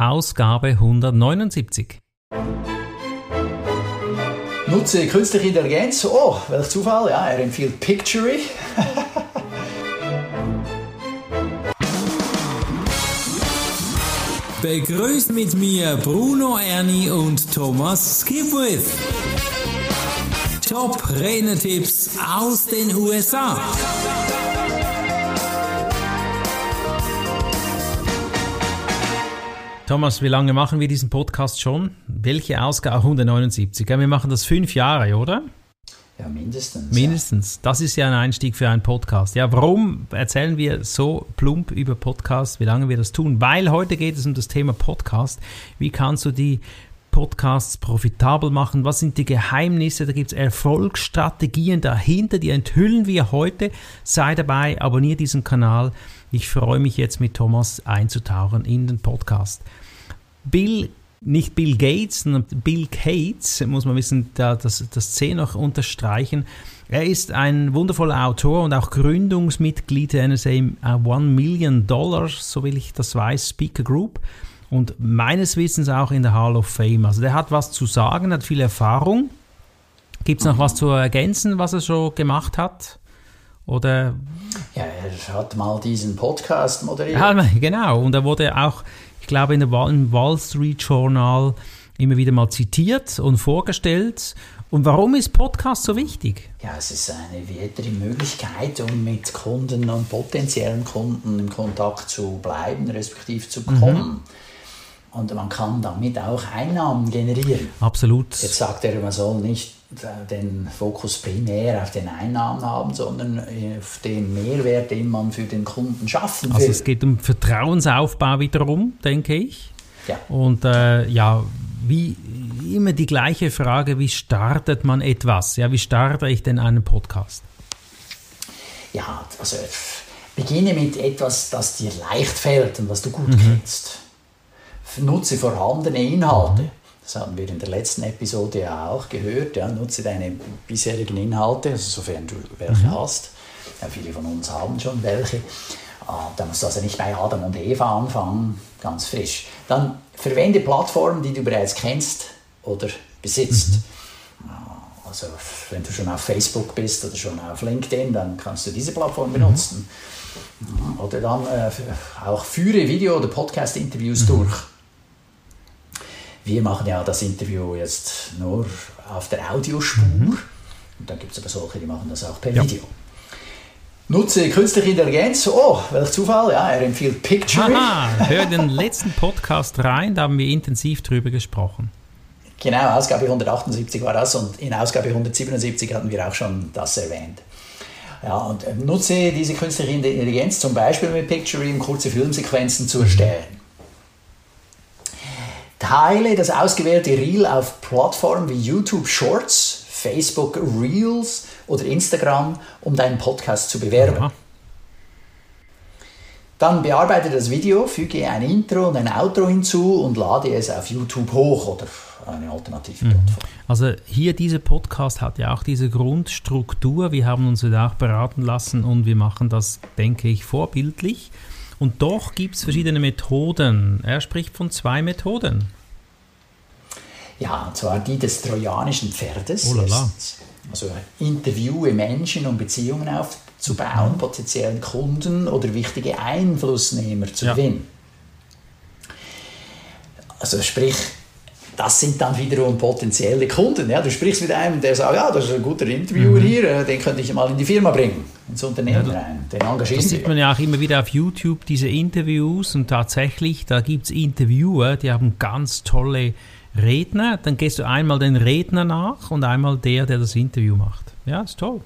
Ausgabe 179. Nutze künstliche Intelligenz. Oh, welch Zufall. Ja, er empfiehlt Pictory. Begrüßt mit mir Bruno Ernie und Thomas Skipwith. Top Renetipps aus den USA. Thomas, wie lange machen wir diesen Podcast schon? Welche Ausgabe? 179. Ja, wir machen das fünf Jahre, oder? Ja, mindestens. Mindestens. Ja. Das ist ja ein Einstieg für einen Podcast. Ja, warum erzählen wir so plump über Podcasts, wie lange wir das tun? Weil heute geht es um das Thema Podcast. Wie kannst du die Podcasts profitabel machen? Was sind die Geheimnisse? Da gibt es Erfolgsstrategien dahinter, die enthüllen wir heute. Sei dabei, abonniere diesen Kanal. Ich freue mich jetzt mit Thomas einzutauchen in den Podcast. Bill, nicht Bill Gates, sondern Bill Gates, muss man wissen, da das, das C noch unterstreichen. Er ist ein wundervoller Autor und auch Gründungsmitglied der NSA One Million Dollars, so will ich das weiß, Speaker Group und meines Wissens auch in der Hall of Fame. Also der hat was zu sagen, hat viel Erfahrung. Gibt es noch was zu ergänzen, was er schon gemacht hat? Oder? Ja, er hat mal diesen Podcast moderiert. Ja, genau. Und er wurde auch glaube, in der im Wall Street Journal immer wieder mal zitiert und vorgestellt. Und warum ist Podcast so wichtig? Ja, es ist eine weitere Möglichkeit, um mit Kunden und potenziellen Kunden in Kontakt zu bleiben, respektive zu kommen. Mhm. Und man kann damit auch Einnahmen generieren. Absolut. Jetzt sagt er, man soll nicht den Fokus primär auf den Einnahmen haben, sondern auf den Mehrwert, den man für den Kunden schaffen also will. Also es geht um Vertrauensaufbau wiederum, denke ich. Ja. Und äh, ja, wie immer die gleiche Frage, wie startet man etwas? Ja, wie starte ich denn einen Podcast? Ja, also beginne mit etwas, das dir leicht fällt und was du gut mhm. kennst. Nutze vorhandene Inhalte. Mhm. Das haben wir in der letzten Episode ja auch gehört. Ja, nutze deine bisherigen Inhalte, also sofern du welche mhm. hast. Ja, viele von uns haben schon welche. Ah, da musst du also nicht bei Adam und Eva anfangen, ganz frisch. Dann verwende Plattformen, die du bereits kennst oder besitzt. Mhm. Ah, also wenn du schon auf Facebook bist oder schon auf LinkedIn, dann kannst du diese Plattform benutzen. Mhm. Oder dann äh, auch führe Video- oder Podcast-Interviews mhm. durch. Wir machen ja das Interview jetzt nur auf der Audiospur. Mhm. Und dann gibt es aber solche, die machen das auch per ja. Video. Nutze künstliche Intelligenz. Oh, welch Zufall. Ja, er empfiehlt Picture. Aha, hör den letzten Podcast rein, da haben wir intensiv drüber gesprochen. Genau, Ausgabe 178 war das und in Ausgabe 177 hatten wir auch schon das erwähnt. Ja, und äh, nutze diese künstliche Intelligenz zum Beispiel mit Picture, um kurze Filmsequenzen zu erstellen. Teile das ausgewählte Reel auf Plattformen wie YouTube Shorts, Facebook Reels oder Instagram, um deinen Podcast zu bewerben. Ja. Dann bearbeite das Video, füge ein Intro und ein Outro hinzu und lade es auf YouTube hoch oder eine alternative mhm. Plattform. Also hier dieser Podcast hat ja auch diese Grundstruktur. Wir haben uns da auch beraten lassen und wir machen das, denke ich, vorbildlich. Und doch gibt es verschiedene Methoden. Er spricht von zwei Methoden. Ja, und zwar die des trojanischen Pferdes. Oh also interviewe Menschen, um Beziehungen aufzubauen, mhm. potenziellen Kunden oder wichtige Einflussnehmer zu ja. gewinnen. Also sprich, das sind dann wiederum potenzielle Kunden. Ja, du sprichst mit einem, der sagt, ja, das ist ein guter Interviewer mhm. hier, äh, den könnte ich mal in die Firma bringen, ins Unternehmen ja, rein. Den engagierst Das sieht man ja auch immer wieder auf YouTube, diese Interviews und tatsächlich, da gibt es Interviewer, die haben ganz tolle Redner, dann gehst du einmal den Redner nach und einmal der, der das Interview macht. Ja, ist toll.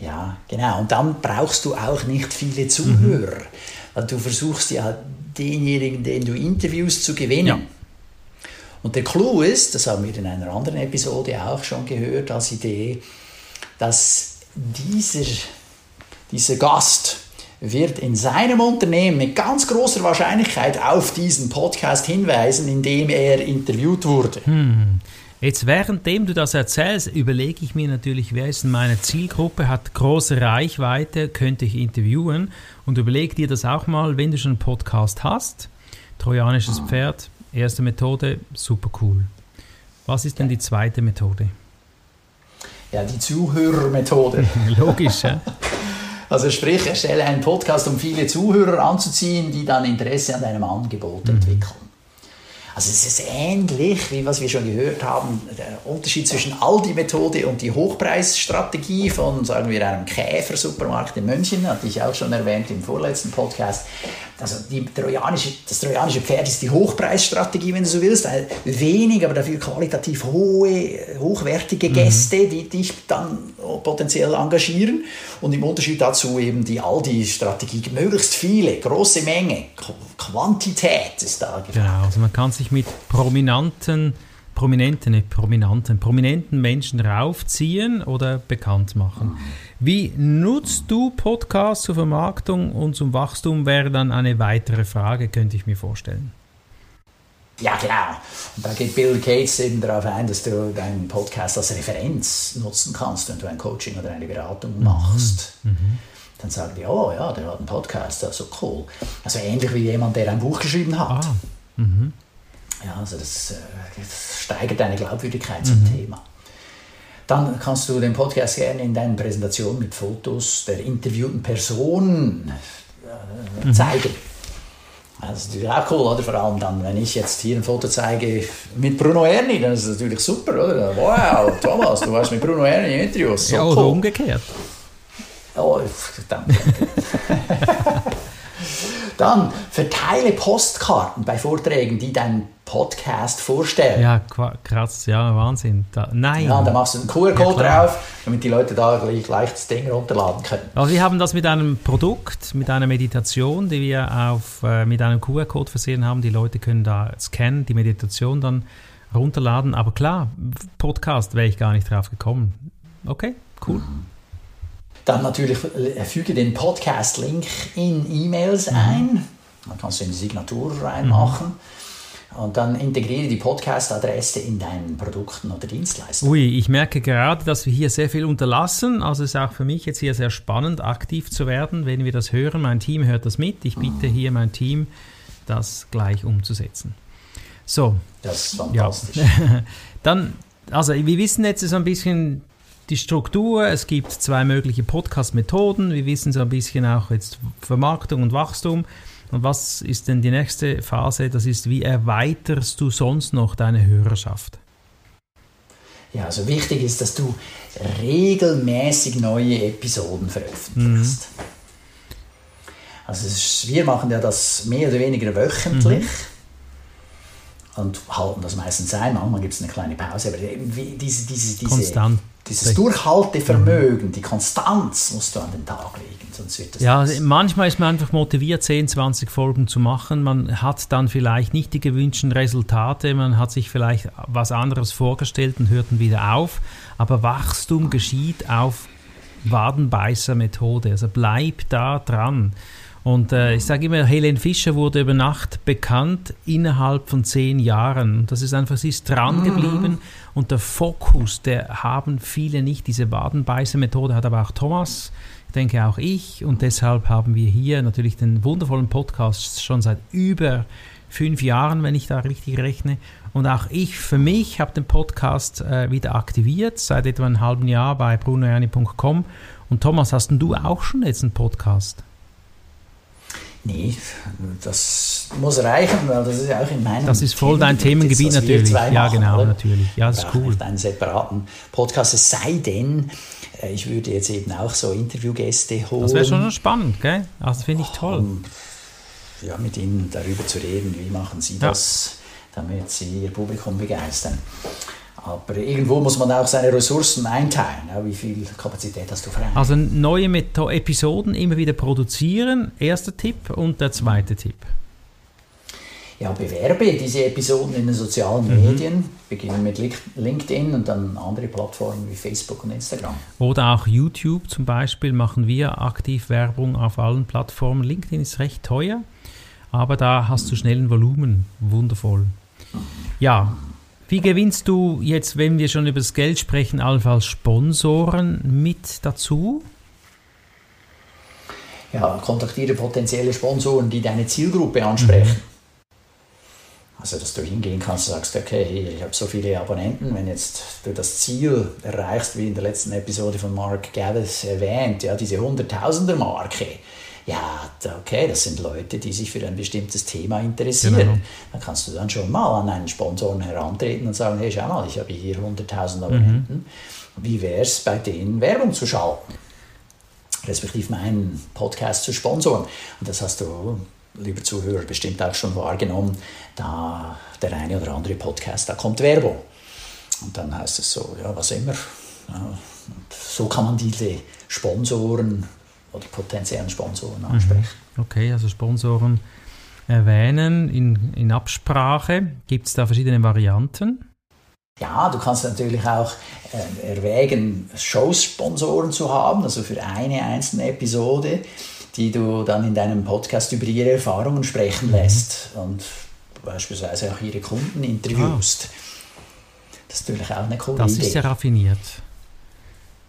Ja, genau. Und dann brauchst du auch nicht viele Zuhörer. Mhm. Weil du versuchst ja denjenigen, den du interviewst, zu gewinnen. Ja. Und der Clou ist, das haben wir in einer anderen Episode auch schon gehört als Idee, dass dieser, dieser Gast wird in seinem Unternehmen mit ganz großer Wahrscheinlichkeit auf diesen Podcast hinweisen, in dem er interviewt wurde. Hm. Jetzt währenddem du das erzählst, überlege ich mir natürlich, wer ist in meiner Zielgruppe, hat große Reichweite, könnte ich interviewen? Und überlege dir das auch mal, wenn du schon einen Podcast hast. Trojanisches Pferd, erste Methode, super cool. Was ist denn die zweite Methode? Ja, die Zuhörermethode. Logisch, ja. Also sprich, erstelle einen Podcast, um viele Zuhörer anzuziehen, die dann Interesse an deinem Angebot mhm. entwickeln. Also es ist ähnlich, wie was wir schon gehört haben, der Unterschied zwischen Aldi-Methode und die Hochpreisstrategie von, sagen wir, einem Käfer-Supermarkt in München, hatte ich auch schon erwähnt im vorletzten Podcast. Also trojanische, das trojanische Pferd ist die Hochpreisstrategie, wenn du so willst. Wenig, aber dafür qualitativ hohe, hochwertige mhm. Gäste, mhm. die dich dann potenziell engagieren. Und im Unterschied dazu eben die Aldi-Strategie, möglichst viele, große Menge, Quantität ist da gefragt. Genau, also man kann sich mit prominenten, prominenten, nicht prominenten, prominenten Menschen raufziehen oder bekannt machen. Wie nutzt du Podcasts zur Vermarktung und zum Wachstum, wäre dann eine weitere Frage, könnte ich mir vorstellen. Ja, genau. Und da geht Bill Gates eben darauf ein, dass du deinen Podcast als Referenz nutzen kannst, wenn du ein Coaching oder eine Beratung mhm. machst. Mhm. Mhm. Dann sagen die, oh ja, der hat einen Podcast, also cool. Also ähnlich wie jemand, der ein Buch geschrieben hat. Ah. Mhm. Ja, also das, äh, das, steigert deine Glaubwürdigkeit zum mhm. Thema. Dann kannst du den Podcast gerne in deinen Präsentationen mit Fotos der interviewten Person äh, mhm. zeigen. Das ist natürlich auch cool, oder? Vor allem dann, wenn ich jetzt hier ein Foto zeige mit Bruno Erni, dann ist das natürlich super, oder? Wow, Thomas, du warst mit Bruno Erni im Interview. So ja, oder cool. umgekehrt. Oh, danke. Dann verteile Postkarten bei Vorträgen, die deinen Podcast vorstellen. Ja, krass, ja, Wahnsinn. Da, nein. Ja, da machst du einen QR-Code ja, drauf, damit die Leute da gleich, gleich das Ding runterladen können. Also wir haben das mit einem Produkt, mit einer Meditation, die wir auf, äh, mit einem QR-Code versehen haben. Die Leute können da scannen, die Meditation dann runterladen. Aber klar, Podcast wäre ich gar nicht drauf gekommen. Okay, cool. Mhm. Dann natürlich füge den Podcast-Link in E-Mails mhm. ein. Dann kannst du eine Signatur reinmachen. Mhm. Und dann integriere die Podcast-Adresse in deinen Produkten oder Dienstleistungen. Ui, ich merke gerade, dass wir hier sehr viel unterlassen. Also es ist auch für mich jetzt hier sehr spannend, aktiv zu werden, wenn wir das hören. Mein Team hört das mit. Ich bitte mhm. hier mein Team, das gleich umzusetzen. So. Das ist fantastisch. Ja. dann, also wir wissen jetzt so ein bisschen die Struktur. Es gibt zwei mögliche Podcast-Methoden. Wir wissen so ein bisschen auch jetzt Vermarktung und Wachstum. Und was ist denn die nächste Phase? Das ist, wie erweiterst du sonst noch deine Hörerschaft? Ja, also wichtig ist, dass du regelmäßig neue Episoden veröffentlichst. Mhm. Also wir machen ja das mehr oder weniger wöchentlich. Mhm. Und halten das meistens ein. Manchmal gibt es eine kleine Pause, aber diese, diese, diese, Konstant dieses Durchhaltevermögen, die Konstanz musst du an den Tag legen, sonst wird das Ja, nichts. manchmal ist man einfach motiviert, 10, 20 Folgen zu machen. Man hat dann vielleicht nicht die gewünschten Resultate, man hat sich vielleicht was anderes vorgestellt und hört dann wieder auf. Aber Wachstum geschieht auf Wadenbeißer-Methode. Also bleib da dran. Und äh, ich sage immer, Helene Fischer wurde über Nacht bekannt innerhalb von zehn Jahren. Das ist einfach, sie ist dran geblieben mhm. und der Fokus, der haben viele nicht. Diese Wadenbeißer-Methode hat aber auch Thomas, ich denke auch ich. Und deshalb haben wir hier natürlich den wundervollen Podcast schon seit über fünf Jahren, wenn ich da richtig rechne. Und auch ich für mich habe den Podcast äh, wieder aktiviert, seit etwa einem halben Jahr bei brunoerni.com. Und Thomas, hast du auch schon jetzt einen Podcast? Nee, das muss reichen, weil das ist ja auch in meinem Das ist voll dein Themengebiet natürlich. Ja, genau, oder? natürlich. Ja, das ist cool. Nicht einen separaten Podcast, es sei denn, äh, ich würde jetzt eben auch so Interviewgäste holen. Das wäre schon spannend, gell? Also finde ich toll. Um, ja, mit ihnen darüber zu reden, wie machen sie das, ja. damit sie ihr Publikum begeistern. Aber irgendwo muss man auch seine Ressourcen einteilen. Wie viel Kapazität hast du frei? Also neue Metho Episoden immer wieder produzieren, erster Tipp. Und der zweite Tipp? Ja, bewerbe diese Episoden in den sozialen mhm. Medien. Beginnen mit LinkedIn und dann andere Plattformen wie Facebook und Instagram. Oder auch YouTube zum Beispiel machen wir aktiv Werbung auf allen Plattformen. LinkedIn ist recht teuer, aber da hast du schnell ein Volumen. Wundervoll. Ja, wie gewinnst du jetzt, wenn wir schon über das Geld sprechen, allenfalls Sponsoren mit dazu? Ja, kontaktiere potenzielle Sponsoren, die deine Zielgruppe ansprechen. Also, dass du hingehen kannst und sagst, okay, ich habe so viele Abonnenten, wenn jetzt du das Ziel erreichst, wie in der letzten Episode von Mark Gavis erwähnt, ja, diese Hunderttausender-Marke, ja, okay, das sind Leute, die sich für ein bestimmtes Thema interessieren. Genau. Dann kannst du dann schon mal an einen Sponsoren herantreten und sagen, hey, schau mal, ich habe hier 100.000 Abonnenten. Mhm. Wie wäre es bei denen Werbung zu schalten? Respektive meinen Podcast zu sponsoren. Und das hast du lieber Zuhörer, bestimmt auch schon wahrgenommen, da der eine oder andere Podcast, da kommt Werbung. Und dann heißt es so, ja, was immer. Ja, so kann man diese Sponsoren oder potenziellen Sponsoren mhm. ansprechen. Okay, also Sponsoren erwähnen in, in Absprache. Gibt es da verschiedene Varianten? Ja, du kannst natürlich auch äh, erwägen, Show-Sponsoren zu haben, also für eine einzelne Episode die du dann in deinem Podcast über ihre Erfahrungen sprechen mhm. lässt und beispielsweise auch ihre Kunden interviewst. Ah. Das ist natürlich auch eine coole das Idee. Das ist sehr raffiniert.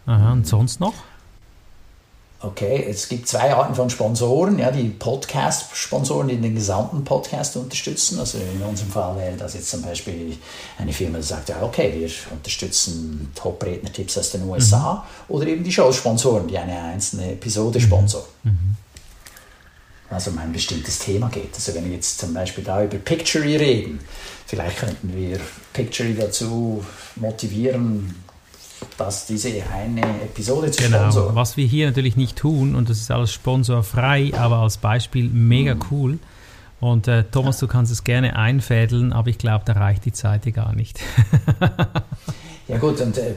Aha, und sonst noch? Okay, es gibt zwei Arten von Sponsoren, ja, die Podcast-Sponsoren, die den gesamten Podcast unterstützen. Also in unserem Fall wäre das jetzt zum Beispiel eine Firma, die sagt, ja, okay, wir unterstützen Top-Redner-Tipps aus den USA. Mhm. Oder eben die Show-Sponsoren, die eine einzelne Episode mhm. sponsoren. Mhm. Also um ein bestimmtes Thema geht. Also wenn wir jetzt zum Beispiel da über Pictory reden, vielleicht könnten wir Pictory dazu motivieren, dass diese eine Episode zu genau, sponsoren. Was wir hier natürlich nicht tun, und das ist alles sponsorfrei, aber als Beispiel mega mhm. cool. Und äh, Thomas, ja. du kannst es gerne einfädeln, aber ich glaube, da reicht die Zeit gar nicht. ja gut, und äh,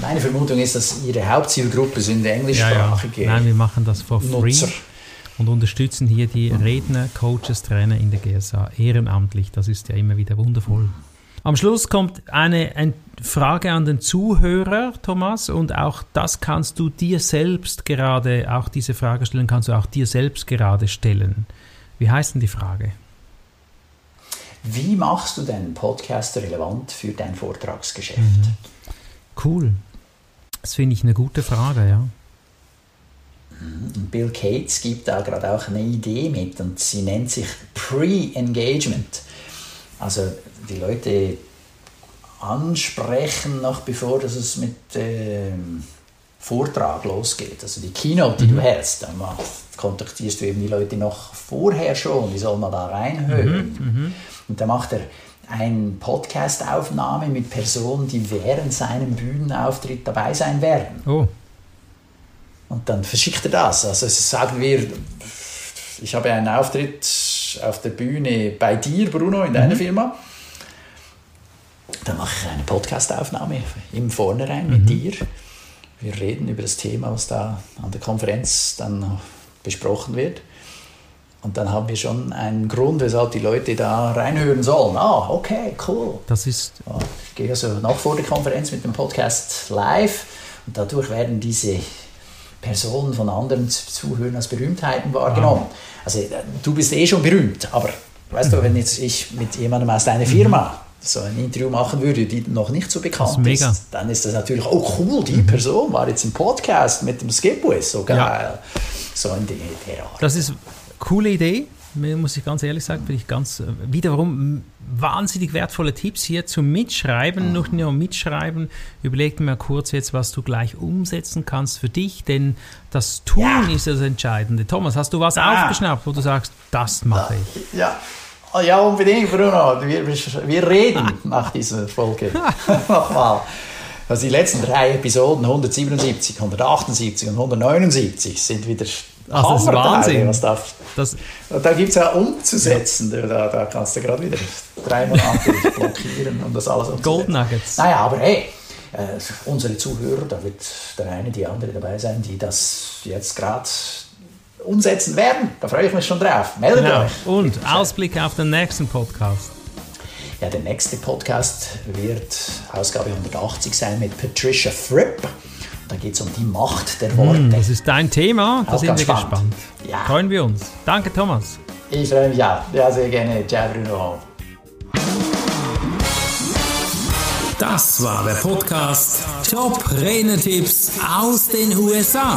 meine Vermutung ist, dass Ihre Hauptzielgruppe sind englischsprachige ja, ja. Nein, wir machen das for free Nutzer. und unterstützen hier die Redner, Coaches, Trainer in der GSA ehrenamtlich. Das ist ja immer wieder wundervoll. Am Schluss kommt eine, eine Frage an den Zuhörer, Thomas, und auch das kannst du dir selbst gerade, auch diese Frage stellen, kannst du auch dir selbst gerade stellen. Wie heißt denn die Frage? Wie machst du deinen Podcast relevant für dein Vortragsgeschäft? Mhm. Cool. Das finde ich eine gute Frage, ja. Mhm. Bill Cates gibt da gerade auch eine Idee mit und sie nennt sich Pre-Engagement. Also die Leute ansprechen, noch bevor dass es mit dem Vortrag losgeht. Also die Keynote, die mhm. du hältst, dann kontaktierst du eben die Leute noch vorher schon, die sollen mal da reinhören. Mhm. Mhm. Und dann macht er eine Podcast-Aufnahme mit Personen, die während seinem Bühnenauftritt dabei sein werden. Oh. Und dann verschickt er das. Also sagen wir, ich habe einen Auftritt auf der Bühne bei dir, Bruno, in deiner mhm. Firma. Dann mache ich eine Podcastaufnahme im Vornherein mit mhm. dir. Wir reden über das Thema, was da an der Konferenz dann besprochen wird. Und dann haben wir schon einen Grund, weshalb die Leute da reinhören sollen. Ah, okay, cool. Das ist. ich gehe also noch vor der Konferenz mit dem Podcast live und dadurch werden diese Personen von anderen Zuhörern als Berühmtheiten wahrgenommen. Wow. Also du bist eh schon berühmt, aber weißt du, wenn jetzt ich mit jemandem aus deiner Firma so ein Interview machen würde, die noch nicht so bekannt ist, ist dann ist das natürlich, oh cool, die mhm. Person war jetzt im Podcast mit dem Skipwith, so geil. Ja. So in der Art. Das ist eine coole Idee muss ich ganz ehrlich sagen, finde ich ganz äh, wiederum wahnsinnig wertvolle Tipps hier zum Mitschreiben, mhm. nicht nur mitschreiben. Überleg mal kurz jetzt, was du gleich umsetzen kannst für dich, denn das Tun ja. ist das Entscheidende. Thomas, hast du was ah. aufgeschnappt, wo du sagst, das mache ich? Ja. Ja, unbedingt, Bruno. Wir, wir reden nach dieser Folge nochmal. Also die letzten drei Episoden, 177, 178 und 179, sind wieder also das ist Wahnsinn. Was da, das, da gibt es ja umzusetzen. Ja. Da, da kannst du gerade wieder drei Monate blockieren und das alles umzusetzen. Gold Nuggets. Naja, aber hey, äh, unsere Zuhörer, da wird der eine, die andere dabei sein, die das jetzt gerade umsetzen werden. Da freue ich mich schon drauf. Meldet genau. euch. Und Ausblick auf den nächsten Podcast. Ja, der nächste Podcast wird Ausgabe 180 sein mit Patricia Fripp. Da geht es um die Macht der Worte. Hm, das ist dein Thema, da sind wir spannend. gespannt. Ja. Freuen wir uns. Danke, Thomas. Ich freue mich auch. Ja, sehr gerne. Ciao, Bruno. Das war der Podcast Top Renetipps aus den USA.